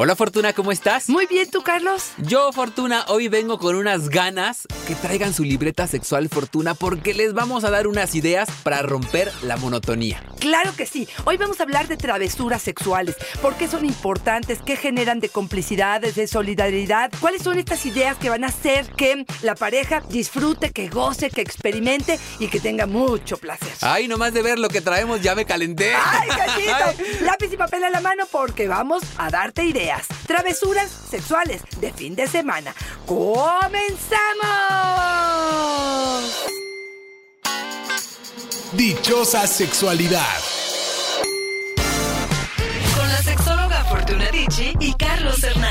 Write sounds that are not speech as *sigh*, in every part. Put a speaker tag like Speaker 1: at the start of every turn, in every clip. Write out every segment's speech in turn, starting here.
Speaker 1: Hola Fortuna, ¿cómo estás?
Speaker 2: Muy bien, ¿tú, Carlos?
Speaker 1: Yo, Fortuna, hoy vengo con unas ganas que traigan su libreta sexual Fortuna porque les vamos a dar unas ideas para romper la monotonía.
Speaker 2: Claro que sí. Hoy vamos a hablar de travesuras sexuales. ¿Por qué son importantes? ¿Qué generan de complicidades, de solidaridad? ¿Cuáles son estas ideas que van a hacer que la pareja disfrute, que goce, que experimente y que tenga mucho placer?
Speaker 1: Ay, nomás de ver lo que traemos ya me calenté.
Speaker 2: ¡Ay, cachito! *laughs* Lápiz y papel a la mano porque vamos a darte ideas. Travesuras sexuales de fin de semana. ¡Comenzamos!
Speaker 3: Dichosa sexualidad.
Speaker 4: Con la sexóloga Fortuna Dicci y Carlos Hernández.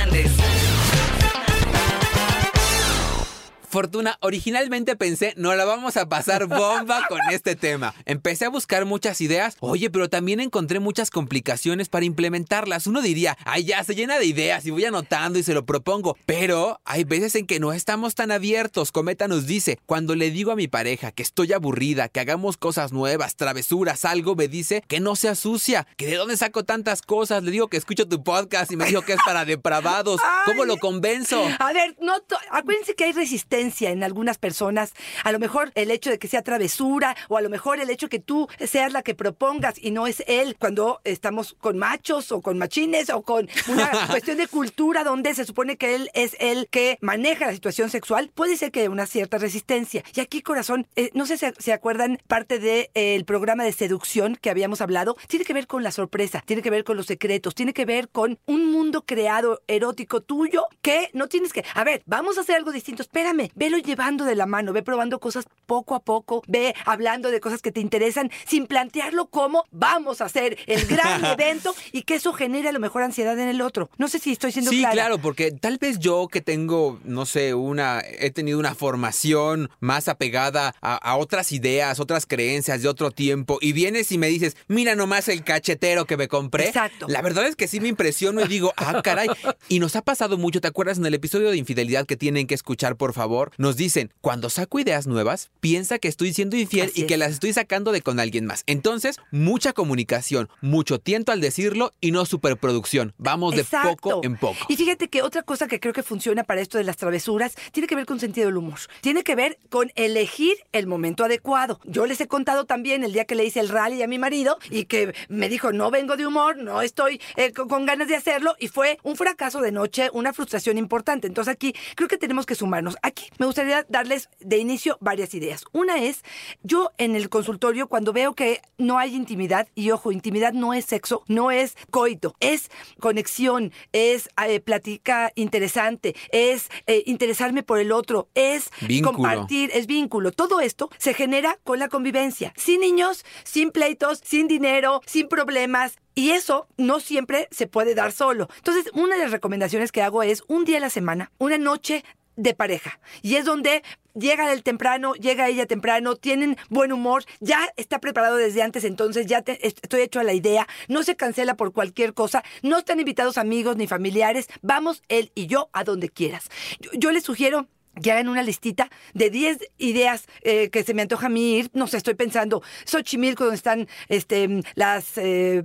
Speaker 1: Fortuna, originalmente pensé, no la vamos a pasar bomba con este tema. Empecé a buscar muchas ideas, oye, pero también encontré muchas complicaciones para implementarlas. Uno diría, ay, ya se llena de ideas y voy anotando y se lo propongo. Pero hay veces en que no estamos tan abiertos. Cometa nos dice, cuando le digo a mi pareja que estoy aburrida, que hagamos cosas nuevas, travesuras, algo, me dice que no sea sucia, que de dónde saco tantas cosas. Le digo que escucho tu podcast y me dijo que es para depravados. ¿Cómo lo convenzo?
Speaker 2: A ver, no, acuérdense que hay resistencia en algunas personas. A lo mejor el hecho de que sea travesura o a lo mejor el hecho que tú seas la que propongas y no es él cuando estamos con machos o con machines o con una *laughs* cuestión de cultura donde se supone que él es el que maneja la situación sexual, puede ser que haya una cierta resistencia. Y aquí, corazón, eh, no sé si se acuerdan parte del de, programa de seducción que habíamos hablado, tiene que ver con la sorpresa, tiene que ver con los secretos, tiene que ver con un mundo creado erótico tuyo que no tienes que, a ver, vamos a hacer algo distinto, espérame, velo llevando de la mano, ve probando cosas poco a poco, ve hablando de cosas que te interesan sin plantearlo como vamos a hacer el gran *laughs* evento y que eso genere a lo mejor ansiedad en el otro. No sé si estoy siendo
Speaker 1: sí, claro, porque tal vez yo que tengo, no sé, una, he tenido una formación más apegada a, otras ideas, otras creencias de otro tiempo y vienes y me dices, mira nomás el cachetero que me compré.
Speaker 2: Exacto.
Speaker 1: La verdad es que sí me impresiono y digo, ah, caray. Y nos ha pasado mucho, ¿te acuerdas en el episodio de infidelidad que tienen que escuchar, por favor? Nos dicen, cuando saco ideas nuevas, piensa que estoy siendo infiel y que las estoy sacando de con alguien más. Entonces, mucha comunicación, mucho tiento al decirlo y no superproducción. Vamos de poco en poco.
Speaker 2: Y fíjate que otra cosa que creo que funciona para esto de las travesuras tiene que ver con sentido del humor. Tiene que ver con elegir el momento adecuado. Yo les he contado también el día que le hice el rally a mi marido y que me dijo, no vengo de humor, no estoy eh, con ganas de hacerlo y fue un fracaso de noche, una frustración importante. Entonces aquí creo que tenemos que sumarnos. Aquí me gustaría darles de inicio varias ideas. Una es, yo en el consultorio cuando veo que no hay intimidad, y ojo, intimidad no es sexo, no es coito, es conexión, es eh, plática interesante, es eh, interesarme por el otro, es compartir, es vínculo. Todo esto se genera con la convivencia, sin niños, sin pleitos, sin dinero, sin problemas, y eso no siempre se puede dar solo. Entonces, una de las recomendaciones que hago es un día a la semana, una noche de pareja. Y es donde llega él temprano, llega ella temprano, tienen buen humor, ya está preparado desde antes, entonces ya estoy hecho a la idea, no se cancela por cualquier cosa, no están invitados amigos ni familiares, vamos él y yo a donde quieras. Yo, les sugiero que hagan una listita de 10 ideas eh, que se me antoja a mí ir. No sé, estoy pensando, Xochimilco, donde están este, las... Eh,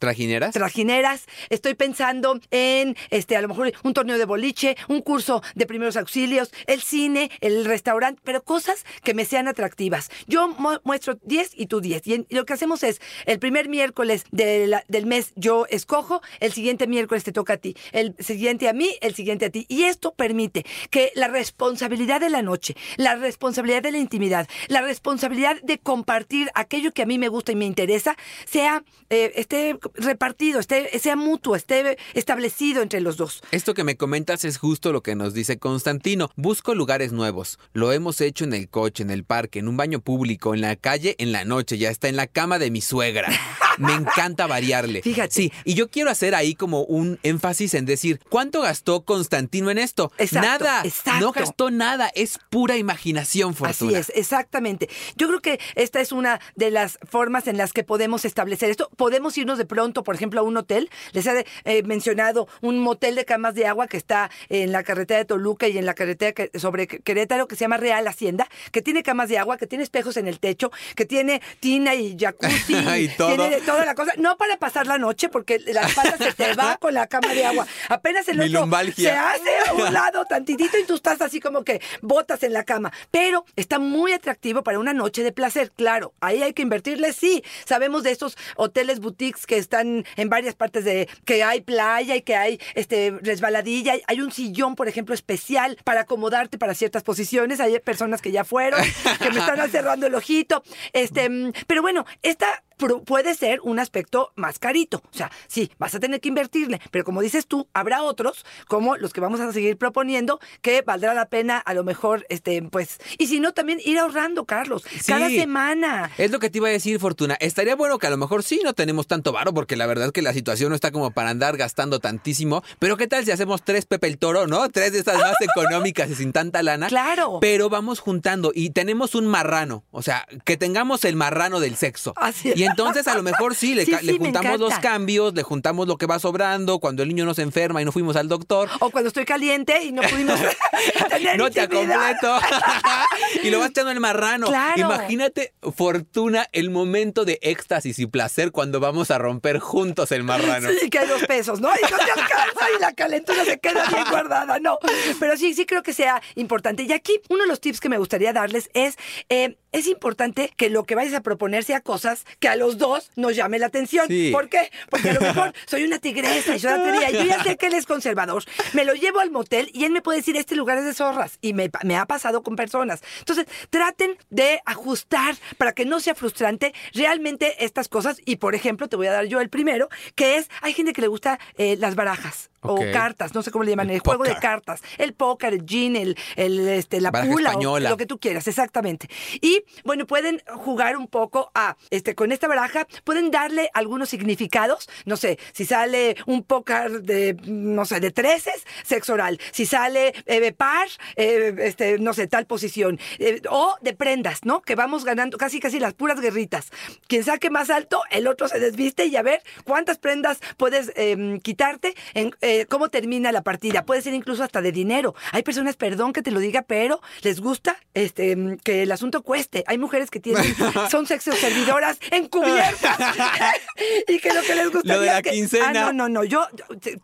Speaker 1: ¿Trajineras?
Speaker 2: Trajineras. Estoy pensando en, este, a lo mejor un torneo de boliche, un curso de primeros auxilios, el cine, el restaurante, pero cosas que me sean atractivas. Yo muestro 10 y tú 10. Y lo que hacemos es, el primer miércoles del mes yo escojo, el siguiente miércoles te toca a ti, el siguiente a mí, el siguiente a ti. Y esto permite que la responsabilidad de la noche, la responsabilidad de la intimidad, la responsabilidad de compartir aquello que a mí me gusta y me interesa, sea, eh, esté repartido, esté, sea mutuo, esté establecido entre los dos.
Speaker 1: Esto que me comentas es justo lo que nos dice Constantino. Busco lugares nuevos. Lo hemos hecho en el coche, en el parque, en un baño público, en la calle, en la noche, ya está en la cama de mi suegra. *laughs* Me encanta variarle. *laughs*
Speaker 2: Fíjate.
Speaker 1: Sí, y yo quiero hacer ahí como un énfasis en decir, ¿cuánto gastó Constantino en esto?
Speaker 2: Exacto,
Speaker 1: nada.
Speaker 2: Exacto.
Speaker 1: No gastó nada, es pura imaginación, Fortuna.
Speaker 2: Así es, exactamente. Yo creo que esta es una de las formas en las que podemos establecer esto. Podemos irnos de pronto, por ejemplo, a un hotel. Les he eh, mencionado un motel de camas de agua que está en la carretera de Toluca y en la carretera sobre Querétaro que se llama Real Hacienda, que tiene camas de agua, que tiene espejos en el techo, que tiene tina y jacuzzi. *laughs*
Speaker 1: y todo.
Speaker 2: Toda la cosa. No para pasar la noche, porque la espalda se te va con la cama de agua. Apenas el otro se hace a un lado tantitito y tú estás así como que botas en la cama. Pero está muy atractivo para una noche de placer. Claro, ahí hay que invertirle, sí. Sabemos de estos hoteles boutiques que están en varias partes de que hay playa y que hay este resbaladilla. Hay- un sillón, por ejemplo, especial para acomodarte para ciertas posiciones. Hay personas que ya fueron, que me están *laughs* cerrando el ojito. Este, mm, pero bueno, esta puede ser un aspecto más carito. O sea, sí, vas a tener que invertirle, pero como dices tú, habrá otros, como los que vamos a seguir proponiendo, que valdrá la pena a lo mejor, este, pues, y si no, también ir ahorrando, Carlos, cada semana.
Speaker 1: Es lo que te iba a decir, Fortuna. Estaría bueno que a lo mejor sí no tenemos tanto varo, porque la verdad que la situación no está como para andar gastando tantísimo. Pero ¿qué tal si hacemos tres Pepe el Toro, no? Tres de esas más *laughs* económicas y sin tanta lana.
Speaker 2: Claro.
Speaker 1: Pero vamos juntando y tenemos un marrano. O sea, que tengamos el marrano del sexo.
Speaker 2: Así es.
Speaker 1: Y entonces a lo mejor sí, le,
Speaker 2: Sí,
Speaker 1: juntamos los cambios, le juntamos lo que va sobrando, cuando el niño no se enferma y no fuimos al doctor.
Speaker 2: O cuando estoy caliente y no pudimos *laughs* tener
Speaker 1: No te completo. *laughs* y lo vas echando el marrano.
Speaker 2: Claro.
Speaker 1: Imagínate, Fortuna, el momento de éxtasis y placer cuando vamos a romper juntos el marrano.
Speaker 2: Sí, que hay dos pesos, ¿no? Y no te alcanza y la calentura se queda bien guardada, no. Pero sí, sí creo que sea importante. Y aquí, uno de los tips que me gustaría darles es, eh, es importante que lo que vayas a proponer sea cosas que a los dos nos llame la atención.
Speaker 1: Sí.
Speaker 2: ¿Por qué? Porque a lo mejor *laughs* soy una tigresa y soy una teoría. Yo ya sé que él es conservador. Me lo llevo al motel y él me puede decir, este lugar es de zorras. Y me, me ha pasado con personas. Entonces, traten de ajustar para que no sea frustrante realmente estas cosas. Y, por ejemplo, te voy a dar yo el primero, que es, hay gente que le gusta eh, las barajas O cartas, no sé cómo le llaman, el,
Speaker 1: El
Speaker 2: juego de cartas, el póker, el gin, el, el, este, la
Speaker 1: Baraja
Speaker 2: pula, o lo que tú quieras, exactamente. Y bueno, pueden jugar un poco a, este, con esta baraja, pueden darle algunos significados, no sé, si sale un póker de, no sé, de treces, sexo oral, si sale eh, par, eh, este, no sé, tal posición, eh, o de prendas, ¿no? Que vamos ganando casi, casi las puras guerritas. Quien saque más alto, el otro se desviste y a ver cuántas prendas puedes em, quitarte, en, eh, cómo termina la partida. Puede ser incluso hasta de dinero. Hay personas, perdón que te lo diga, pero les gusta este, em, que el asunto cueste. Hay mujeres que tienen, *laughs* son sexo servidoras encubiertas *laughs* *laughs* y que lo que les gusta
Speaker 1: Lo de la
Speaker 2: que,
Speaker 1: quincena.
Speaker 2: Ah, no, no, no. Yo,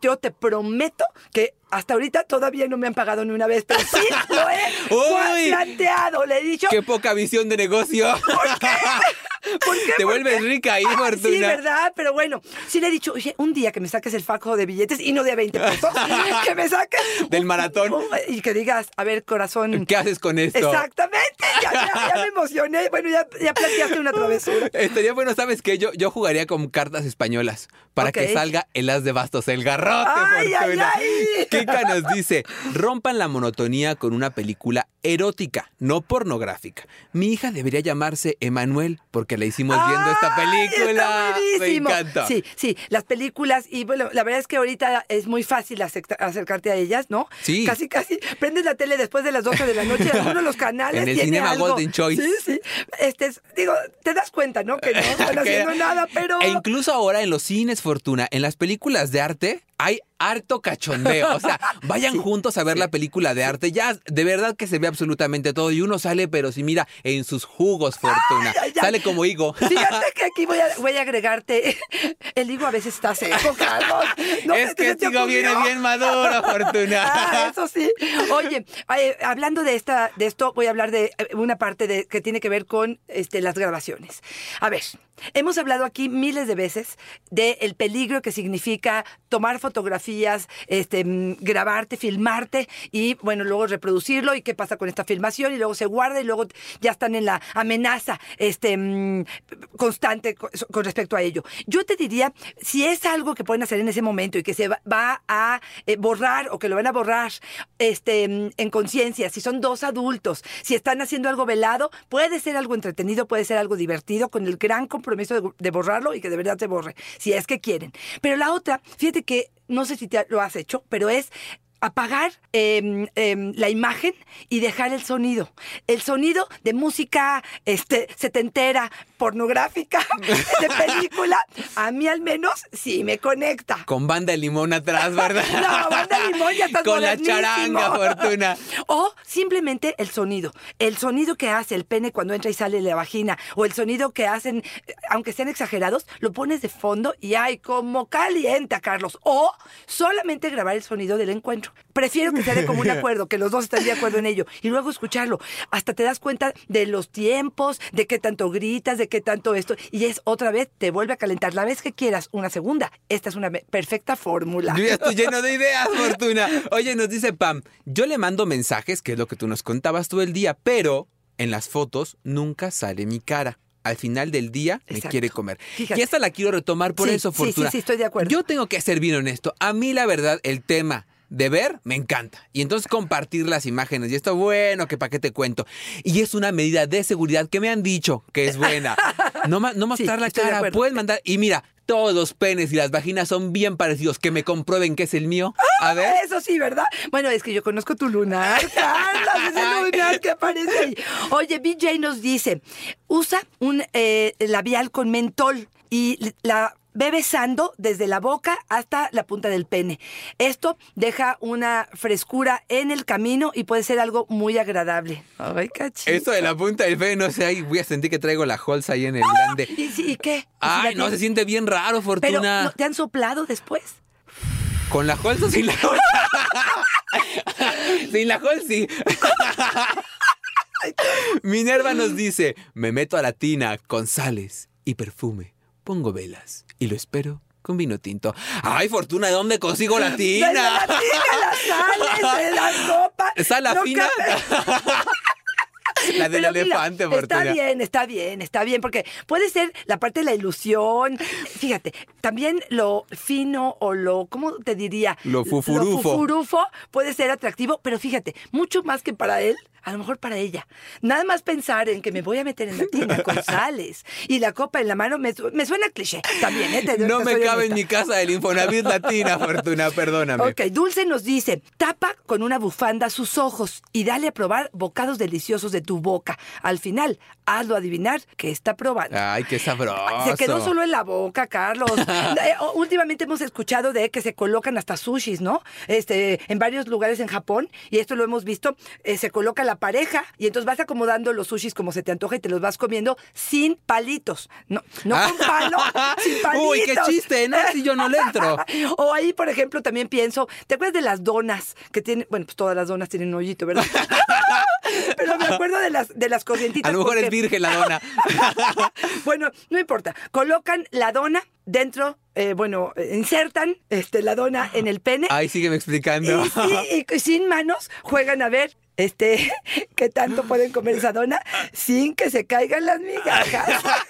Speaker 2: yo te prometo que hasta ahorita todavía no me han pagado ni una vez, pero sí lo he *laughs*
Speaker 1: Uy.
Speaker 2: planteado. Le he dicho.
Speaker 1: Qué poca visión de negocio. *laughs*
Speaker 2: ¿Por qué?
Speaker 1: Te
Speaker 2: ¿Por
Speaker 1: vuelves
Speaker 2: qué?
Speaker 1: rica ahí,
Speaker 2: Ah,
Speaker 1: Fortuna.
Speaker 2: Sí, ¿verdad? Pero bueno, sí le he dicho, oye, un día que me saques el fajo de billetes y no de 20 pesos, *laughs* que me saques.
Speaker 1: Del maratón.
Speaker 2: y que digas, a ver, corazón.
Speaker 1: ¿Qué haces con esto?
Speaker 2: Exactamente, ya, ya- ya me emocioné. Bueno, ya, ya planteaste una travesura.
Speaker 1: Estaría bueno, ¿sabes qué? Yo, yo jugaría con cartas españolas para que salga el as de bastos, el garrote,
Speaker 2: Ay, ay, ay.
Speaker 1: Kika nos dice, rompan la monotonía con una película erótica, no pornográfica. Mi hija debería llamarse Emanuel porque la hicimos viendo esta película.
Speaker 2: está
Speaker 1: Me encanta.
Speaker 2: Sí, sí, las películas, y bueno, la verdad es que ahorita es muy fácil acerca- acercarte a ellas, ¿no?
Speaker 1: Sí.
Speaker 2: Casi, casi, prendes la tele después de las 12 de la noche, *laughs* alguno de los canales
Speaker 1: En el
Speaker 2: tiene
Speaker 1: Cinema
Speaker 2: algo.
Speaker 1: Golden Choice.
Speaker 2: Sí, sí. Este, es- digo, te das cuenta, ¿no? Que no *laughs* están haciendo nada, pero...
Speaker 1: E incluso ahora en los cines, Fortuna, en las películas de arte, hay harto cachondeo. O sea, *laughs* vayan juntos a ver la película de arte. Ya, de verdad que se ve absolutamente todo. Y uno sale, pero si mira, en sus jugos, Fortuna.
Speaker 2: Ay, ay, ay.
Speaker 1: Sale como higo.
Speaker 2: Fíjate que aquí voy a, *laughs* voy a agregarte. El higo a veces está seco, Carlos. No
Speaker 1: es que
Speaker 2: se te
Speaker 1: sigo viene bien maduro, Fortuna. *laughs*
Speaker 2: Ah, eso sí. Oye, eh, hablando de esta, de esto, voy a hablar de eh, una parte de, que tiene que ver con este, las grabaciones. A ver, hemos hablado aquí miles de veces del peligro que significa tomar fotografías, este, mm, grabarte, filmarte y bueno, luego reproducirlo y qué pasa con esta filmación y luego se guarda y luego ya están en la amenaza este, mm, constante con respecto a ello. Yo te diría, si es algo que pueden hacer en ese momento y que se va, a eh, borrar o que lo van a borrar este, mm, en conciencia, si son dos adultos, si están haciendo algo velado, puede ser algo entretenido, puede ser algo divertido, con el gran compromiso de borrarlo y que de verdad se borre, si es que quieren. Pero la otra, fíjate que no sé si te lo has hecho, pero es apagar em, em, la imagen y dejar el sonido. El sonido de música este, setentera, pornográfica, *laughs* de película, a mí al menos sí me conecta.
Speaker 1: Con banda de limón atrás, ¿verdad? *laughs*
Speaker 2: No, banda de limón ya estás
Speaker 1: Con la charanga, Fortuna. *laughs*
Speaker 2: O simplemente el sonido. El sonido que hace el pene cuando entra y sale de la vagina. O el sonido que hacen, aunque sean exagerados, lo pones de fondo y ay, como calienta, Carlos. O solamente grabar el sonido del encuentro. Prefiero que sea de común acuerdo, que los dos estén de acuerdo en ello. Y luego escucharlo. Hasta te das cuenta de los tiempos, de qué tanto gritas, de qué tanto esto. Y es otra vez, te vuelve a calentar. La vez que quieras una segunda, esta es una perfecta fórmula.
Speaker 1: Yo ya estoy *laughs* lleno de ideas, Fortuna. Oye, nos dice Pam, yo le mando mensajes, que es lo que tú nos contabas todo el día, pero en las fotos nunca sale mi cara. Al final del día me quiere comer.
Speaker 2: Fíjate.
Speaker 1: Y esta la quiero retomar por
Speaker 2: Sí,
Speaker 1: eso,
Speaker 2: sí, sí,
Speaker 1: Fortuna.
Speaker 2: sí, estoy de acuerdo.
Speaker 1: Yo tengo que ser bien honesto. A mí, la verdad, el tema de ver me encanta. Y entonces compartir las imágenes. Y esto, bueno, que para qué te cuento. Y es una medida de seguridad que me han dicho que es buena. *laughs* No, no mostrar la
Speaker 2: estoy de
Speaker 1: cara. Puedes mandar. Y mira, todos los penes y las vaginas son bien parecidos. Que me comprueben que es el mío. A ver.
Speaker 2: Eso sí, ¿verdad? Bueno, es que yo conozco tu lunar, *laughs* Carla, ese lunar que aparece ahí. Oye, BJ nos dice, usa un eh, labial con mentol y la ve besando desde la boca hasta la punta del pene. Esto deja una frescura en el camino y puede ser algo muy agradable. Ay, cachito.
Speaker 1: Eso de la punta del pene, no sé, ahí voy a sentir que traigo la holza ahí en el grande.
Speaker 2: ¿Y, sí, ¿y qué? ¿Y si
Speaker 1: Ay, no, se siente bien raro,
Speaker 2: Pero,
Speaker 1: Fortuna.
Speaker 2: ¿no ¿te han soplado después?
Speaker 1: ¿Con la holza o sin la holza? sin *laughs* la holza, sí. Minerva nos dice, me meto a la tina con sales y perfume, pongo velas y lo espero con vino tinto. Ay, Fortuna, ¿de dónde consigo la
Speaker 2: ¡De la
Speaker 1: tina?
Speaker 2: tina, las sales, de la copa!
Speaker 1: ¿Sala
Speaker 2: No
Speaker 1: fina? La del
Speaker 2: Pero mira,
Speaker 1: elefante,
Speaker 2: Está
Speaker 1: Fortuna.
Speaker 2: bien, está bien, está bien, porque puede ser la parte de la ilusión. Fíjate, también lo fino o lo, ¿cómo te diría?
Speaker 1: Lo fufurufo.
Speaker 2: Lo fufurufo puede ser atractivo, pero fíjate, mucho más que para él, a lo mejor para ella. Nada más pensar en que me voy a meter en la tina con *laughs* sales y la copa en la mano me, me suena cliché también, ¿eh? Te-
Speaker 1: No
Speaker 2: te
Speaker 1: me cabe en mi casa del Infonavit Latina, *laughs* Fortuna, perdóname.
Speaker 2: Ok, Dulce nos dice, tapa con una bufanda sus ojos y dale a probar bocados deliciosos de tu boca. Al final, hazlo adivinar que está probando.
Speaker 1: Ay, qué sabroso.
Speaker 2: Se quedó solo en la boca, Carlos. *laughs* Eh, últimamente hemos escuchado de que se colocan hasta sushis, ¿no? Este, en varios lugares en Japón, y esto lo hemos visto, eh, se coloca la pareja y entonces vas acomodando los sushis como se te antoja y te los vas comiendo sin palitos. No, no con *laughs* palo, sin palitos.
Speaker 1: Uy, qué chiste, ¿no? Si yo no le entro. *laughs*
Speaker 2: O ahí, por ejemplo, también pienso, ¿te acuerdas de las donas que tienen, bueno, pues todas las donas tienen un hoyito, ¿verdad? *laughs* Pero me acuerdo de las de las corrientitas.
Speaker 1: A lo mejor
Speaker 2: porque-
Speaker 1: es virgen la dona.
Speaker 2: bueno, no importa. Colocan la dona dentro, eh, bueno, eh, insertan este, la dona en el pene.
Speaker 1: Ay, sígueme explicando.
Speaker 2: Y, sí, y sin manos juegan a ver este *laughs* qué tanto pueden comer esa dona sin que se caigan las migajas. *laughs*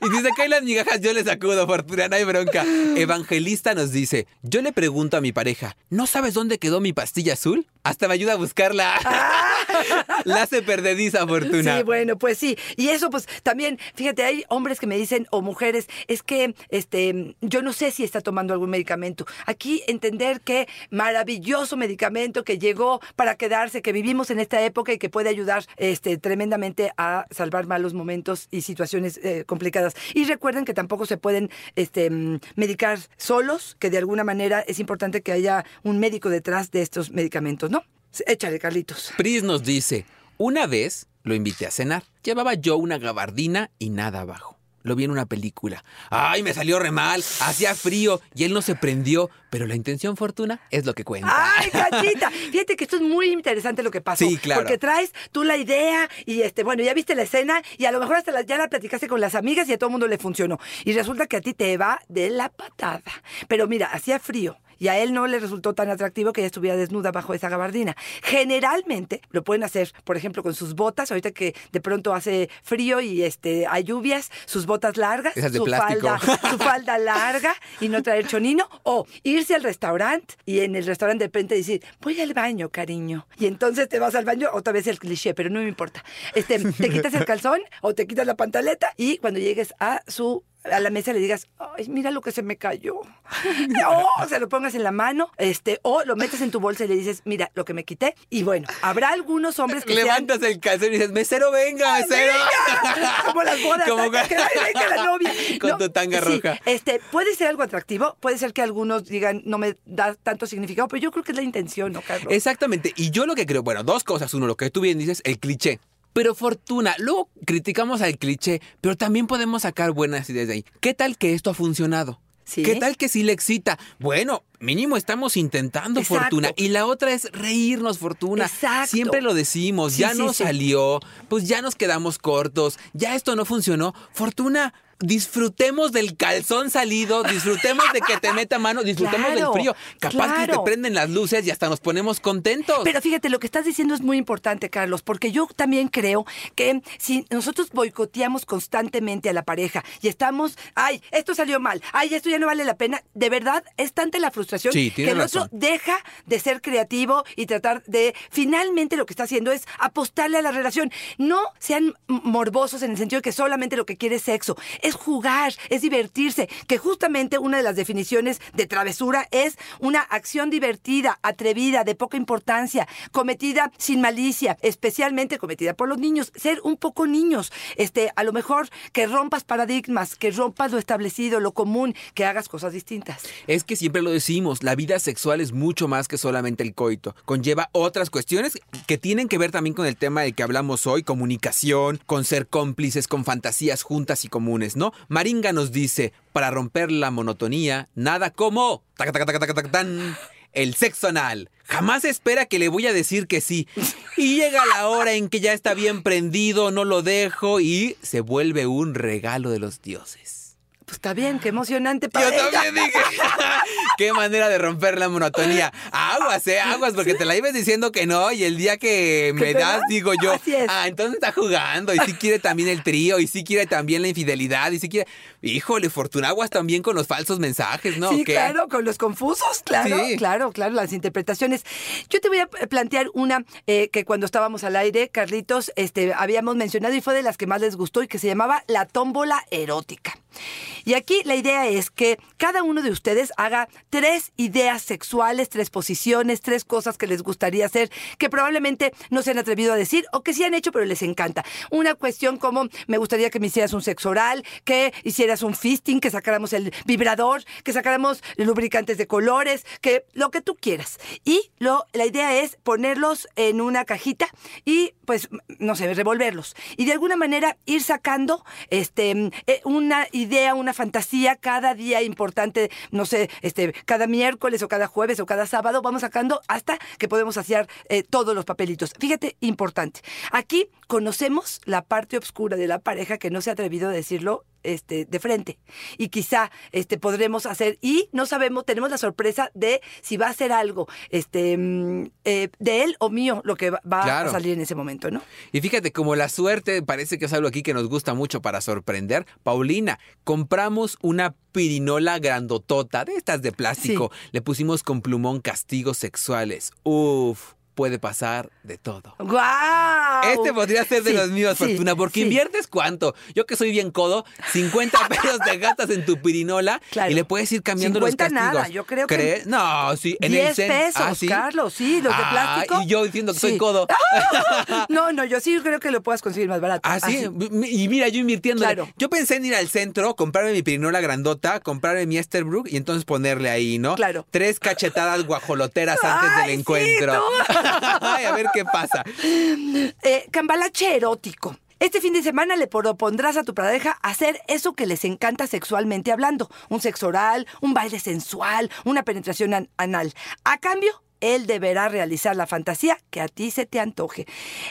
Speaker 1: Y si se caen las migajas, yo les sacudo, Fortuna, no hay bronca. Evangelista nos dice, yo le pregunto a mi pareja, ¿no sabes dónde quedó mi pastilla azul? Hasta me ayuda a buscarla. *laughs* La hace perdediza, Fortuna.
Speaker 2: Sí, bueno, pues sí. Y eso, pues también, fíjate, hay hombres que me dicen, o mujeres, es que este, yo no sé si está tomando algún medicamento. Aquí entender que maravilloso medicamento que llegó para quedarse, que vivimos en esta época y que puede ayudar este, tremendamente a salvar malos momentos y situaciones eh, complicadas. Y recuerden que tampoco se pueden este, mm, medicar solos, que de alguna manera es importante que haya un médico detrás de estos medicamentos, ¿no? Échale, Carlitos.
Speaker 1: Pris nos dice, una vez lo invité a cenar. Llevaba yo una gabardina y nada abajo. Lo vi en una película. Ay, me salió re mal, hacía frío y él no se prendió, pero la intención fortuna es lo que cuenta.
Speaker 2: ¡Ay, cachita! *laughs* Fíjate que esto es muy interesante lo que pasó.
Speaker 1: Sí, claro.
Speaker 2: Porque traes tú la idea y, este, bueno, ya viste la escena y a lo mejor hasta la- ya la platicaste con las amigas y a todo el mundo le funcionó. Y resulta que a ti te va de la patada. Pero mira, hacía frío. Y a él no le resultó tan atractivo que ella estuviera desnuda bajo esa gabardina. Generalmente lo pueden hacer, por ejemplo, con sus botas, ahorita que de pronto hace frío y este hay lluvias, sus botas largas,
Speaker 1: Esas de
Speaker 2: su
Speaker 1: plástico.
Speaker 2: falda, su falda larga y no traer chonino, o irse al restaurante y en el restaurante de repente decir, voy al baño, cariño. Y entonces te vas al baño, otra vez el cliché, pero no me importa. Este, te quitas el calzón o te quitas la pantaleta y cuando llegues a su a la mesa le digas, ay, mira lo que se me cayó. *laughs* o se lo pongas en la mano, este, o lo metes en tu bolsa y le dices, mira lo que me quité. Y bueno, habrá algunos hombres que sean
Speaker 1: Levantas el calzón y dices, mesero, venga, mesero.
Speaker 2: como las bodas,
Speaker 1: Como
Speaker 2: que, que venga la novia. *laughs*
Speaker 1: Con tu tanga
Speaker 2: sí,
Speaker 1: roja.
Speaker 2: Este, puede ser algo atractivo, puede ser que algunos digan, no me da tanto significado, pero yo creo que es la intención, ¿no, Carlos?
Speaker 1: Exactamente. Y yo lo que creo, bueno, dos cosas. Uno, lo que tú bien dices, el cliché. Pero fortuna, luego criticamos al cliché, pero también podemos sacar buenas ideas de ahí. ¿Qué tal que esto ha funcionado?
Speaker 2: Sí.
Speaker 1: ¿Qué tal que sí le excita? Bueno, mínimo estamos intentando
Speaker 2: Exacto.
Speaker 1: fortuna. Y la otra es reírnos, fortuna.
Speaker 2: Exacto.
Speaker 1: Siempre lo decimos, ya
Speaker 2: sí,
Speaker 1: no
Speaker 2: sí.
Speaker 1: salió, pues ya nos quedamos cortos, ya esto no funcionó. Fortuna. Disfrutemos del calzón salido, disfrutemos de que te *laughs* meta mano, disfrutemos
Speaker 2: Claro,
Speaker 1: del frío. Capaz que te prenden las luces y hasta nos ponemos contentos.
Speaker 2: Pero fíjate, lo que estás diciendo es muy importante, Carlos, porque yo también creo que si nosotros boicoteamos constantemente a la pareja y estamos, ay, esto salió mal, ay, esto ya no vale la pena, de verdad es tanta la frustración
Speaker 1: Sí,
Speaker 2: que el otro deja de ser creativo y tratar de, finalmente lo que está haciendo es apostarle a la relación. No sean morbosos en el sentido de que solamente lo que quiere es sexo, es jugar, es divertirse, que justamente una de las definiciones de travesura es una acción divertida, atrevida, de poca importancia, cometida sin malicia, especialmente cometida por los niños, ser un poco niños, este, a lo mejor que rompas paradigmas, que rompas lo establecido, lo común, que hagas cosas distintas.
Speaker 1: Es que siempre lo decimos, la vida sexual es mucho más que solamente el coito. Conlleva otras cuestiones que tienen que ver también con el tema del que hablamos hoy, comunicación, con ser cómplices, con fantasías juntas y comunes, Maringa nos dice, para romper la monotonía, nada como... el sexo anal. Jamás espera que le voy a decir que sí. Y llega la hora en que ya está bien prendido, no lo dejo y se vuelve un regalo de los dioses.
Speaker 2: Pues está bien, qué emocionante para
Speaker 1: Yo
Speaker 2: ella.
Speaker 1: también dije, *laughs* qué manera de romper la monotonía. Aguas, eh, aguas, porque te la ibas diciendo que no y el día que me das, digo yo, ah, entonces está jugando y sí quiere también el trío y sí quiere también la infidelidad y sí quiere... Híjole, Fortunaguas también con los falsos mensajes, ¿no?
Speaker 2: Sí,
Speaker 1: ¿Qué?
Speaker 2: claro, con los confusos, claro,
Speaker 1: Sí.
Speaker 2: claro, claro, las interpretaciones. Yo te voy a plantear una eh, que cuando estábamos al aire, Carlitos, este, habíamos mencionado y fue de las que más les gustó y que se llamaba la tómbola erótica. Y aquí la idea es que cada uno de ustedes haga tres ideas sexuales, tres posiciones, tres cosas que les gustaría hacer, que probablemente no se han atrevido a decir o que sí han hecho pero les encanta. Una cuestión como me gustaría que me hicieras un sexo oral, que hicieras un fisting, que sacáramos el vibrador, que sacáramos lubricantes de colores, que lo que tú quieras. Y lo, la idea es ponerlos en una cajita y pues no sé, revolverlos. Y de alguna manera ir sacando este eh, una idea, una fantasía cada día importante, no sé, este cada miércoles o cada jueves o cada sábado vamos sacando hasta que podemos hacer eh, todos los papelitos. Fíjate, importante. Aquí conocemos la parte oscura de la pareja que no se ha atrevido a decirlo este, de frente. Y quizá este, podremos hacer, y no sabemos, tenemos la sorpresa de si va a ser algo este, mm, eh, de él o mío lo que va,
Speaker 1: Claro.
Speaker 2: a salir en ese momento, ¿no?
Speaker 1: Y fíjate, como la suerte parece que es algo aquí que nos gusta mucho para sorprender. Paulina, compramos una pirinola grandotota de estas de plástico. Le pusimos con plumón castigos sexuales. Uf, puede pasar de todo.
Speaker 2: ¡Guau!
Speaker 1: Este podría ser de
Speaker 2: Sí,
Speaker 1: los míos,
Speaker 2: sí,
Speaker 1: Fortuna, porque
Speaker 2: sí.
Speaker 1: inviertes cuánto. Yo que soy bien codo, 50 *laughs* pesos te gastas en tu pirinola
Speaker 2: Claro.
Speaker 1: y le puedes ir cambiando
Speaker 2: 50
Speaker 1: los castigos.
Speaker 2: nada, yo creo que-
Speaker 1: ¿Crees? No, sí, en
Speaker 2: 10
Speaker 1: el cen-
Speaker 2: pesos,
Speaker 1: Ah.
Speaker 2: Carlos, sí, los de
Speaker 1: Ah,
Speaker 2: plástico.
Speaker 1: y yo diciendo que soy codo. *laughs*
Speaker 2: No, no, yo sí creo que lo puedas conseguir más barato.
Speaker 1: Ah, sí. Y mira, yo invirtiendo.
Speaker 2: Claro.
Speaker 1: Yo pensé en ir al centro, comprarme mi pirinola grandota, comprarme mi Esterbrook y entonces ponerle ahí, ¿no?
Speaker 2: Claro.
Speaker 1: Tres cachetadas guajoloteras antes
Speaker 2: Ay,
Speaker 1: del
Speaker 2: sí,
Speaker 1: encuentro. *laughs* Ay, a ver qué pasa.
Speaker 2: Eh, cambalache erótico. Este fin de semana le propondrás a tu pareja hacer eso que les encanta sexualmente hablando. Un sexo oral, un baile sensual, una penetración an- anal. A cambio, él deberá realizar la fantasía que a ti se te antoje.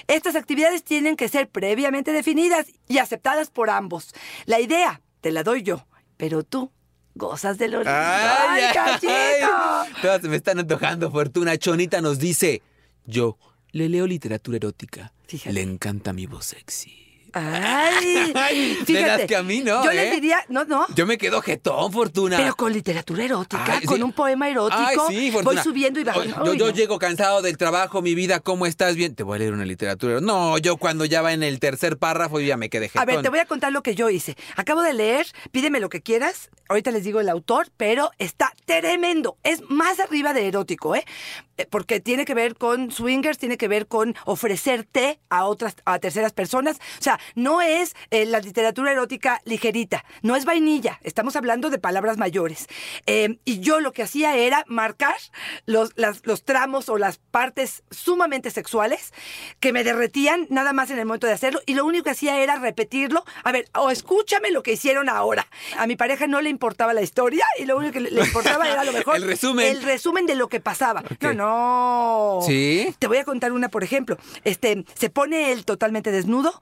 Speaker 2: Estas actividades tienen que ser previamente definidas y aceptadas por ambos. La idea te la doy yo, pero tú gozas de lo lindo. ¡Ay, cachito!
Speaker 1: ay. Todas se me están antojando. Fortuna Chonita nos dice: Yo le leo literatura erótica.
Speaker 2: Fíjate.
Speaker 1: Le encanta mi voz sexy.
Speaker 2: Ay, *laughs*
Speaker 1: Ay, de
Speaker 2: fíjate.
Speaker 1: las que a mí no,
Speaker 2: Yo
Speaker 1: ¿eh?
Speaker 2: les diría, no, no.
Speaker 1: Yo me quedo jetón, Fortuna.
Speaker 2: Pero con literatura erótica,
Speaker 1: Ay,
Speaker 2: con
Speaker 1: sí.
Speaker 2: un poema erótico,
Speaker 1: Ay, sí,
Speaker 2: voy
Speaker 1: Fortuna.
Speaker 2: subiendo y bajando.
Speaker 1: Yo,
Speaker 2: Ay,
Speaker 1: yo
Speaker 2: no.
Speaker 1: llego cansado del trabajo, mi vida, ¿cómo estás? Bien, te voy a leer una literatura. No, yo cuando ya va en el tercer párrafo ya me quedé jetón.
Speaker 2: A ver, te voy a contar lo que yo hice. Acabo de leer, pídeme lo que quieras. Ahorita les digo el autor, pero está tremendo. Es más arriba de erótico, ¿eh? Eh, Porque tiene que ver con swingers, tiene que ver con ofrecerte a otras, a terceras personas. O sea, no es eh, la literatura erótica ligerita, no es vainilla. Estamos hablando de palabras mayores. Eh, y yo lo que hacía era marcar los, las- los tramos o las partes sumamente sexuales que me derretían nada más en el momento de hacerlo y lo único que hacía era repetirlo. A ver, o escúchame lo que hicieron ahora. A mi pareja no le importaba la historia y lo único que le, importaba era a lo *laughs* mejor
Speaker 1: El resumen.
Speaker 2: el resumen de lo que pasaba. No, no.
Speaker 1: ¿Sí?
Speaker 2: Te voy a contar una, por ejemplo. Este, se pone él totalmente desnudo,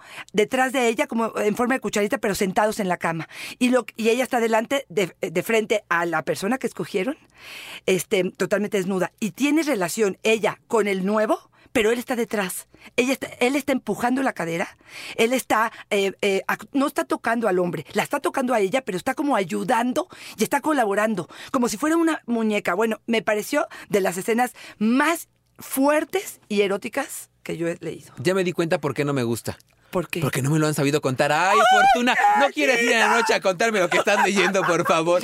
Speaker 2: detrás de ella, como en forma de cucharita, pero sentados en la cama. Y, lo, y ella está delante, de, de frente a la persona que escogieron, este, totalmente desnuda. Y tiene relación ella con el nuevo, pero él está detrás. Ella él está empujando la cadera, él está, eh, eh, no está tocando al hombre, la está tocando a ella, pero está como ayudando y está colaborando, como si fuera una muñeca. Bueno, me pareció de las escenas más fuertes y eróticas que yo he leído.
Speaker 1: Ya me di cuenta por qué no me gusta.
Speaker 2: ¿Por qué?
Speaker 1: Porque no me lo han sabido contar. Ay, Fortuna, ¿no quieres ir en la noche a contarme lo que estás leyendo, por favor?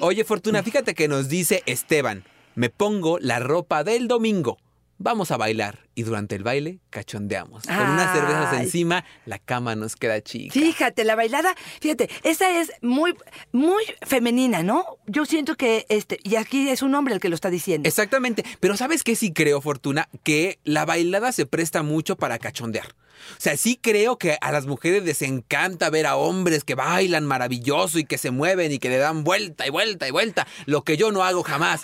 Speaker 1: Oye, Fortuna, fíjate que nos dice Esteban, me pongo la ropa del domingo. Vamos a bailar. Y durante el baile, cachondeamos. Con unas cervezas encima, la cama nos queda chica.
Speaker 2: Fíjate, la bailada, fíjate, esa es muy, muy femenina, ¿no? Yo siento que, este, y aquí es un hombre el que lo está diciendo.
Speaker 1: Exactamente. Pero ¿sabes qué sí creo, Fortuna? Que la bailada se presta mucho para cachondear. O sea, sí creo que a las mujeres les encanta ver a hombres que bailan maravilloso y que se mueven y que le dan vuelta y vuelta y vuelta. Lo que yo no hago jamás.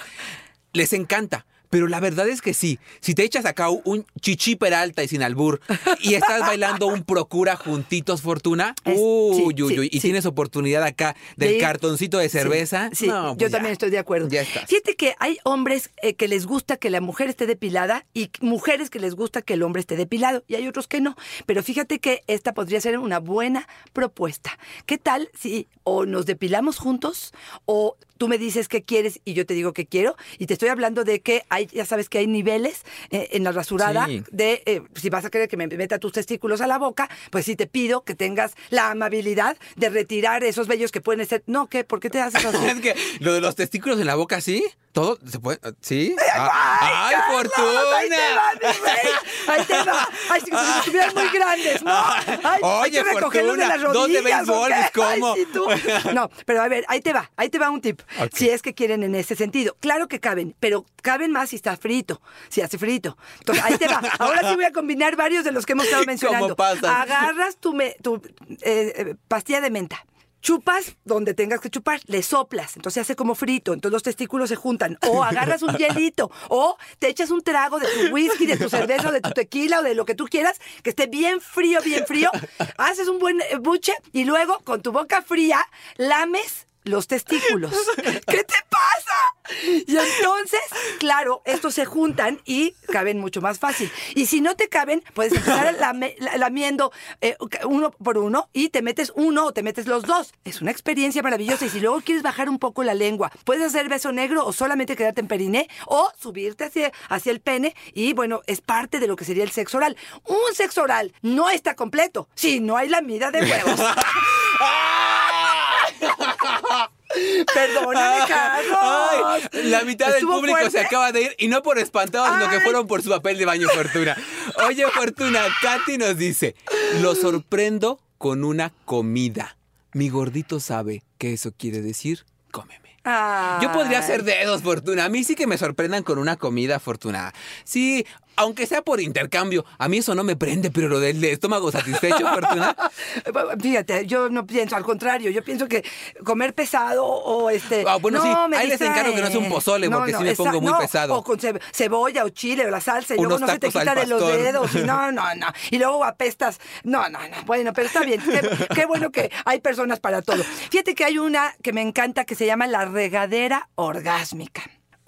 Speaker 1: Les encanta. Pero la verdad es que sí, si te echas acá un chichi peralta y sin albur y estás bailando un procura juntitos, Fortuna, *laughs*
Speaker 2: Es-
Speaker 1: uy,
Speaker 2: sí,
Speaker 1: uy,
Speaker 2: sí,
Speaker 1: uy, y tienes oportunidad acá
Speaker 2: De
Speaker 1: del cartoncito de cerveza.
Speaker 2: Sí,
Speaker 1: no,
Speaker 2: yo
Speaker 1: pues ya.
Speaker 2: también estoy de acuerdo.
Speaker 1: Ya estás.
Speaker 2: Fíjate que hay hombres eh, que les gusta que la mujer esté depilada y mujeres que les gusta que el hombre esté depilado y hay otros que no. Pero fíjate que esta podría ser una buena propuesta. ¿Qué tal si o nos depilamos juntos o tú me dices qué quieres y yo te digo qué quiero? Y te estoy hablando de que hay, ya sabes que hay niveles eh, en la rasurada
Speaker 1: Sí.
Speaker 2: de eh, si vas a querer que me meta tus testículos a la boca, pues sí te pido que tengas la amabilidad de retirar esos vellos que pueden ser. No, ¿qué? ¿Por qué te haces así? *laughs*
Speaker 1: Es que lo de los testículos en la boca, ¿sí? ¿Todo se puede? ¿Sí? Ah, ¡Ay,
Speaker 2: Carlos,
Speaker 1: Fortuna!
Speaker 2: Ahí te va. *laughs* Ahí te va. Ay, si si estuvieran muy grandes, ¿no? *laughs* Ay,
Speaker 1: Oye, Fortuna,
Speaker 2: las rodillas.
Speaker 1: dos de béisbol,
Speaker 2: ¿o qué?
Speaker 1: pues, ¿cómo?
Speaker 2: Sí. *laughs* No, pero a ver, ahí te va, ahí te va un tip. Si es que quieren en ese sentido. Claro que caben, pero caben más si está frito, si hace frito. Entonces, ahí te va. Ahora sí voy a combinar varios de los que hemos estado mencionando. Agarras tu, me- tu eh, eh, pastilla de menta. Chupas donde tengas que chupar, le soplas, entonces hace como frito, entonces los testículos se juntan. O *laughs* agarras un hielito, o te echas un trago de tu whisky, de tu cerveza, o de tu tequila, o de lo que tú quieras, que esté bien frío, bien frío. Haces un buen eh, buche y luego con tu boca fría lames los testículos. *laughs* ¿Qué te pasa? Y entonces, claro, estos se juntan y caben mucho más fácil. Y si no te caben, puedes empezar *laughs* lame- lamiendo eh, uno por uno y te metes uno o te metes los dos. Es una experiencia maravillosa. Y si luego quieres bajar un poco la lengua, puedes hacer beso negro o solamente quedarte en periné o subirte hacia, hacia el pene. Y bueno, es parte de lo que sería el sexo oral. Un sexo oral no está completo si no hay lamida de huevos. *laughs* *laughs* Perdóname, Carlos.
Speaker 1: Ay, la mitad del
Speaker 2: ¿Estuvo
Speaker 1: público se acaba de ir y no por espantados, sino que
Speaker 2: Ay.
Speaker 1: fueron por su papel de baño, Fortuna. Oye, Fortuna, Katy nos dice: Lo sorprendo con una comida. Mi gordito sabe que eso quiere decir cómeme. Yo podría
Speaker 2: Ay.
Speaker 1: hacer dedos, Fortuna. A mí sí que me sorprendan con una comida, Fortuna. Sí, aunque sea por intercambio. A mí eso no me prende, pero lo del estómago satisfecho, *laughs* Fortuna.
Speaker 2: Fíjate, yo no pienso, al contrario, yo pienso que comer pesado o este.
Speaker 1: Ah, bueno, sí,
Speaker 2: me
Speaker 1: ahí les encargo que no sea un pozole, porque sí me pongo muy
Speaker 2: no,
Speaker 1: pesado.
Speaker 2: O con ce- cebolla o chile o la salsa y
Speaker 1: Unos
Speaker 2: luego no se te quita de los dedos. Y no, *laughs* no, no. Y luego apestas. No, no, no. Bueno, pero está bien. Qué, qué bueno que hay personas para todo. Fíjate que hay una que me encanta que se llama la regadera orgásmica.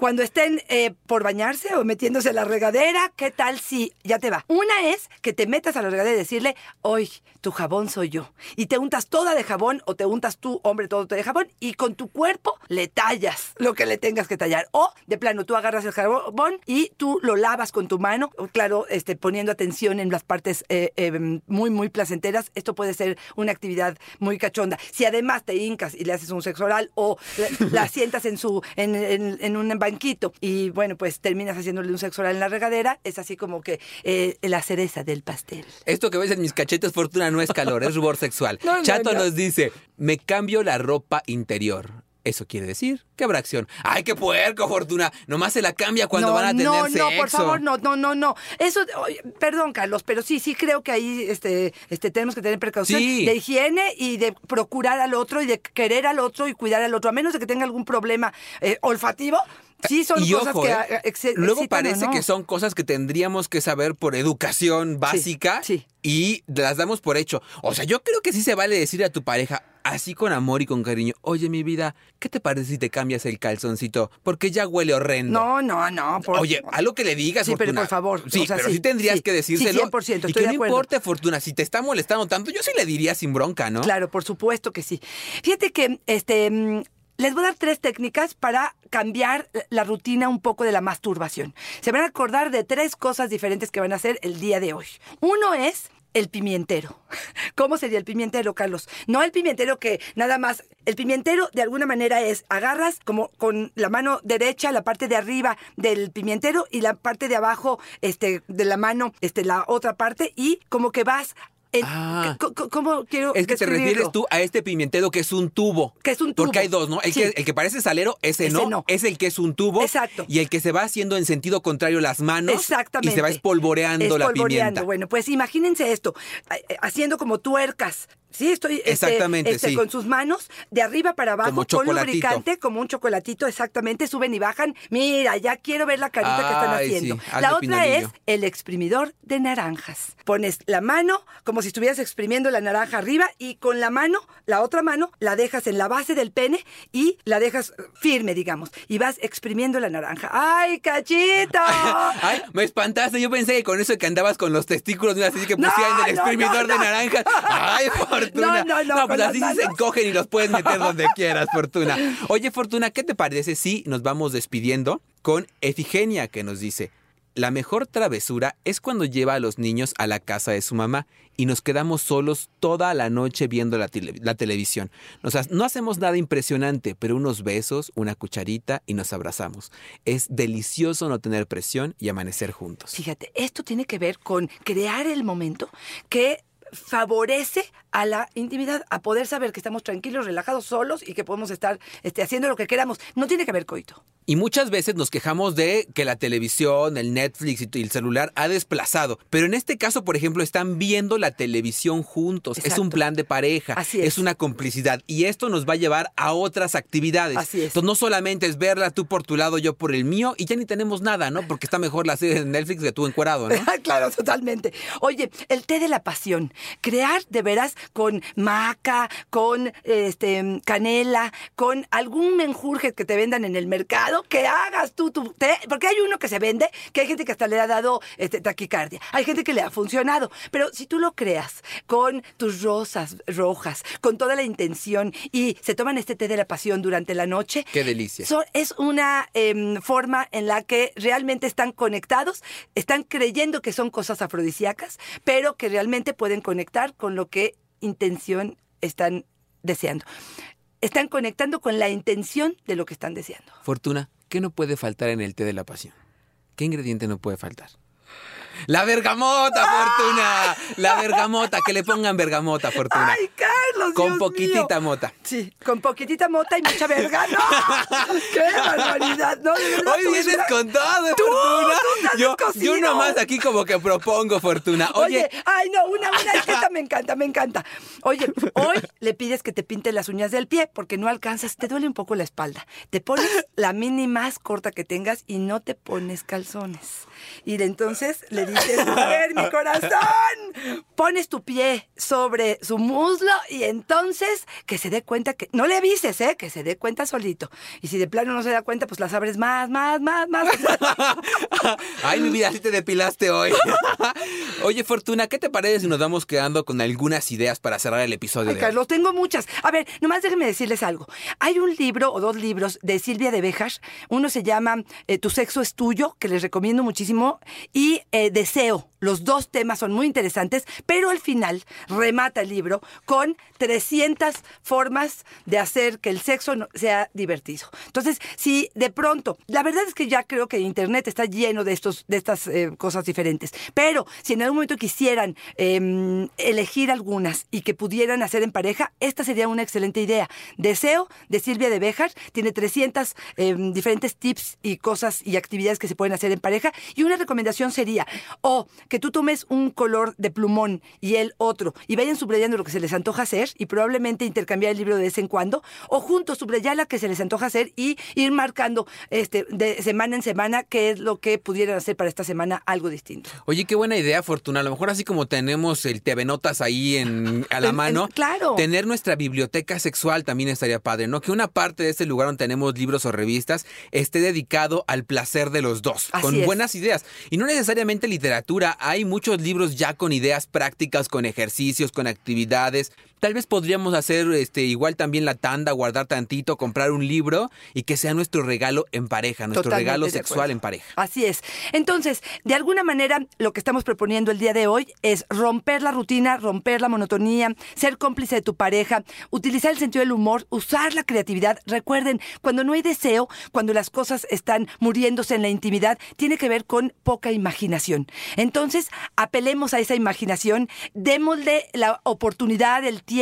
Speaker 2: Cuando estén eh, por bañarse o metiéndose a la regadera, ¿qué tal si ya te va? Una es que te metas a la regadera y decirle, hoy tu jabón soy yo. Y te untas toda de jabón o te untas tú, hombre, todo de jabón y con tu cuerpo le tallas lo que le tengas que tallar. O de plano, tú agarras el jabón y tú lo lavas con tu mano, claro, este, poniendo atención en las partes eh, eh, muy, muy placenteras. Esto puede ser una actividad muy cachonda. Si además te hincas y le haces un sexo oral o la, sientas en, su, en, en- en un y bueno, pues terminas haciéndole un sexo oral en la regadera, es así como que eh, la cereza del pastel.
Speaker 1: Esto que ves en mis cachetes, Fortuna, no es calor, es rubor sexual. *laughs*
Speaker 2: No, no,
Speaker 1: Chato
Speaker 2: no.
Speaker 1: nos dice, me cambio la ropa interior. Eso quiere decir que habrá acción. ¡Ay, qué puerco, Fortuna! Nomás se la cambia cuando
Speaker 2: no,
Speaker 1: van a tener
Speaker 2: no,
Speaker 1: sexo.
Speaker 2: no, por favor, no, no, no, no. Eso, perdón, Carlos, pero sí, sí creo que ahí este, este, tenemos que tener precaución
Speaker 1: Sí.
Speaker 2: de higiene y de procurar al otro y de querer al otro y cuidar al otro, a menos de que tenga algún problema eh, olfativo. Sí, son
Speaker 1: y
Speaker 2: cosas
Speaker 1: ojo,
Speaker 2: que
Speaker 1: ¿eh?
Speaker 2: ah, ex-
Speaker 1: luego parece
Speaker 2: no.
Speaker 1: que son cosas que tendríamos que saber por educación básica
Speaker 2: sí.
Speaker 1: y las damos por hecho. O sea, yo creo que sí se vale decir a tu pareja, así con amor y con cariño, oye mi vida, ¿qué te parece si te cambias el calzoncito? Porque ya huele horrendo.
Speaker 2: No, no, no. por-
Speaker 1: Oye, algo que le digas,
Speaker 2: Sí, pero por favor,
Speaker 1: Sí,
Speaker 2: o sea,
Speaker 1: pero
Speaker 2: sí,
Speaker 1: sí, tendrías
Speaker 2: sí.
Speaker 1: que decírselo.
Speaker 2: Sí, 100%,
Speaker 1: Y que
Speaker 2: de
Speaker 1: no
Speaker 2: acuerdo.
Speaker 1: importe, Fortuna, si te está molestando tanto, yo sí le diría sin bronca, ¿no?
Speaker 2: Claro, por supuesto que sí. Fíjate que este mm, les voy a dar tres técnicas para cambiar la rutina un poco de la masturbación. Se van a acordar de tres cosas diferentes que van a hacer el día de hoy. Uno es el pimientero. ¿Cómo sería el pimientero, Carlos? No el pimientero que nada más. El pimientero de alguna manera es agarras como con la mano derecha la parte de arriba del pimientero y la parte de abajo este de la mano este la otra parte y como que vas
Speaker 1: Ah.
Speaker 2: ¿Cómo quiero
Speaker 1: Es que te refieres tú a este pimentero que es un tubo.
Speaker 2: Que es un tubo.
Speaker 1: Porque hay dos, ¿no? El,
Speaker 2: Sí.
Speaker 1: que, el que parece salero, ese,
Speaker 2: Ese
Speaker 1: no,
Speaker 2: no.
Speaker 1: Es el que es un tubo.
Speaker 2: Exacto.
Speaker 1: Y el que se va haciendo en sentido contrario las manos.
Speaker 2: Exactamente.
Speaker 1: Y se va espolvoreando la
Speaker 2: Espolvoreando.
Speaker 1: pimienta.
Speaker 2: Bueno, pues imagínense esto, eh, haciendo como tuercas. Sí, estoy este,
Speaker 1: Exactamente,
Speaker 2: este,
Speaker 1: sí.
Speaker 2: con sus manos de arriba para abajo,
Speaker 1: Como
Speaker 2: con lubricante, como un chocolatito, exactamente, suben y bajan. Mira, ya quiero ver la carita que están haciendo.
Speaker 1: sí,
Speaker 2: la otra es el exprimidor de naranjas. Pones la mano como si estuvieras exprimiendo la naranja arriba y con la mano, la otra mano, la dejas en la base del pene y la dejas firme, digamos, y vas exprimiendo la naranja. ¡Ay, cachito! *laughs*
Speaker 1: Ay, me espantaste. Yo pensé que con eso que andabas con los testículos, así que
Speaker 2: No,
Speaker 1: pusieran el exprimidor
Speaker 2: no,
Speaker 1: de
Speaker 2: no.
Speaker 1: naranjas. Ay, Fortuna.
Speaker 2: No, no, no,
Speaker 1: pues así sí se encogen y los puedes meter *laughs* donde quieras, Fortuna. Oye, Fortuna, ¿qué te parece si nos vamos despidiendo con Efigenia que nos dice? La mejor travesura es cuando lleva a los niños a la casa de su mamá y nos quedamos solos toda la noche viendo la, tele- la televisión. Nos ha- no hacemos nada impresionante, pero unos besos, una cucharita y nos abrazamos. Es delicioso no tener presión y amanecer juntos.
Speaker 2: Fíjate, esto tiene que ver con crear el momento que favorece a la intimidad, a poder saber que estamos tranquilos, relajados, solos y que podemos estar este, haciendo lo que queramos. No tiene que haber coito.
Speaker 1: Y muchas veces nos quejamos de que la televisión, el Netflix y el celular ha desplazado. Pero en este caso, por ejemplo, están viendo la televisión juntos. Es un plan de pareja.
Speaker 2: Así es.
Speaker 1: una complicidad. Y esto nos va a llevar a otras actividades.
Speaker 2: Así es.
Speaker 1: Entonces no solamente es verla tú por tu lado, yo por el mío, y ya ni tenemos nada, ¿no? Porque está mejor la serie de Netflix que tú encuerado, ¿no? *laughs*
Speaker 2: claro, totalmente. Oye, el té de la pasión. Crear de veras con maca, con este canela, con algún menjurje que te vendan en el mercado, que hagas tú tu té, porque hay uno que se vende, que hay gente que hasta le ha dado este, taquicardia, hay gente que le ha funcionado, pero si tú lo creas con tus rosas rojas, con toda la intención y se toman este té de la pasión durante la noche,
Speaker 1: Qué delicia.
Speaker 2: So- es una em, forma en la que realmente están conectados, están creyendo que son cosas afrodisíacas, pero que realmente pueden conectar con lo que intención están deseando. Están conectando con la intención de lo que están deseando.
Speaker 1: Fortuna, ¿qué no puede faltar en el té de la pasión? ¿Qué ingrediente no puede faltar? La bergamota, Fortuna. La bergamota, que le pongan bergamota, Fortuna.
Speaker 2: ¡Ay, Carlos!
Speaker 1: Con
Speaker 2: Dios
Speaker 1: poquitita
Speaker 2: mío!
Speaker 1: mota.
Speaker 2: Sí, con poquitita mota y mucha verga. ¡No! *laughs* ¡Qué barbaridad! No, de verdad,
Speaker 1: Hoy vienes con todo,
Speaker 2: Tú,
Speaker 1: Fortuna.
Speaker 2: tú
Speaker 1: yo, yo nomás aquí como que propongo, Fortuna.
Speaker 2: Oye,
Speaker 1: Oye,
Speaker 2: ay no, una, una, esta me encanta, me encanta. Oye, hoy le pides que te pinte las uñas del pie porque no alcanzas, te duele un poco la espalda. Te pones la mini más corta que tengas y no te pones calzones. Y entonces le dices, a ver, mi corazón, pones tu pie sobre su muslo y entonces que se dé cuenta que, no le avises, ¿eh? Que se dé cuenta solito. Y si de plano no se da cuenta, pues las abres más, más, más, más. *laughs*
Speaker 1: Ay, mi vida, sí te depilaste hoy. *laughs* Oye, Fortuna, ¿qué te parece si nos vamos quedando con algunas ideas para cerrar el episodio
Speaker 2: Ay,
Speaker 1: de hoy?
Speaker 2: Carlos, tengo muchas. A ver, nomás déjenme decirles algo. Hay un libro o dos libros de Silvia de Bejas. Uno se llama eh, Tu sexo es tuyo, que les recomiendo muchísimo, y eh, Deseo. Los dos temas son muy interesantes, pero al final remata el libro con 300 formas de hacer que el sexo sea divertido. Entonces, si de pronto, la verdad es que ya creo que Internet está lleno de, estos, de estas eh, cosas diferentes, pero si en algún momento quisieran eh, elegir algunas y que pudieran hacer en pareja, esta sería una excelente idea. Deseo de Silvia de Bejar tiene 300 eh, diferentes tips y cosas y actividades que se pueden hacer en pareja y una recomendación sería o que tú tomes un color de plumón y él otro y vayan subrayando lo que se les antoja hacer y probablemente intercambiar el libro de vez en cuando o juntos subrayar la que se les antoja hacer y ir marcando este de semana en semana qué es lo que pudieran hacer para esta semana algo distinto.
Speaker 1: Oye, qué buena idea, Fortuna. A lo mejor así como tenemos el TV Notas ahí en, a la *laughs*
Speaker 2: En- en-
Speaker 1: mano,
Speaker 2: claro.
Speaker 1: tener nuestra biblioteca sexual también estaría padre, ¿no? Que una parte de este lugar donde tenemos libros o revistas esté dedicado al placer de los dos,
Speaker 2: Así
Speaker 1: con
Speaker 2: es.
Speaker 1: buenas ideas. Y no necesariamente literatura, hay muchos libros ya con ideas prácticas, con ejercicios, con actividades. Tal vez podríamos hacer este igual también la tanda, guardar tantito, comprar un libro y que sea nuestro regalo en pareja, nuestro
Speaker 2: Totalmente
Speaker 1: regalo sexual en pareja.
Speaker 2: Así es. Entonces, de alguna manera, lo que estamos proponiendo el día de hoy es romper la rutina, romper la monotonía, ser cómplice de tu pareja, utilizar el sentido del humor, usar la creatividad. Recuerden, cuando no hay deseo, cuando las cosas están muriéndose en la intimidad, tiene que ver con poca imaginación. Entonces, apelemos a esa imaginación, démosle la oportunidad, el tiempo,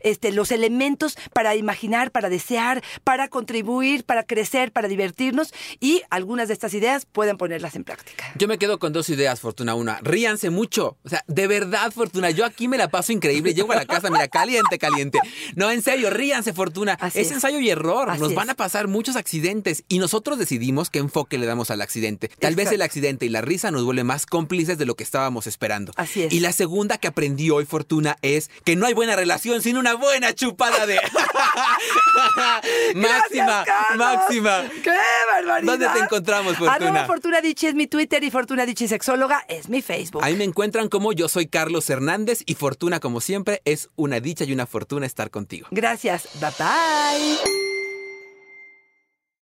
Speaker 2: este, los elementos para imaginar, para desear, para contribuir, para crecer, para divertirnos y algunas de estas ideas pueden ponerlas en práctica.
Speaker 1: Yo me quedo con dos ideas, Fortuna. Una, ríanse mucho. O sea, de verdad, Fortuna, yo aquí me la paso increíble. Llego a la casa, mira, caliente, caliente. No, en serio, ríanse, Fortuna.
Speaker 2: Así
Speaker 1: es,
Speaker 2: es.
Speaker 1: ensayo y error.
Speaker 2: Así
Speaker 1: Nos
Speaker 2: es.
Speaker 1: van a pasar muchos accidentes y nosotros decidimos qué enfoque le damos al accidente. Tal vez el accidente y la risa nos vuelve más cómplices de lo que estábamos esperando.
Speaker 2: Así es.
Speaker 1: Y la segunda que aprendí hoy, Fortuna, es que no hay buena relación sin una buena chupada de... *laughs* máxima,
Speaker 2: Gracias,
Speaker 1: máxima.
Speaker 2: ¡Qué barbaridad!
Speaker 1: ¿Dónde te encontramos, Fortuna?
Speaker 2: Arroba Fortuna Dichi es mi Twitter y Fortuna Dichi Sexóloga es mi Facebook.
Speaker 1: Ahí me encuentran como yo soy Carlos Hernández y Fortuna, como siempre, es una dicha y una fortuna estar contigo.
Speaker 2: Gracias. Bye bye.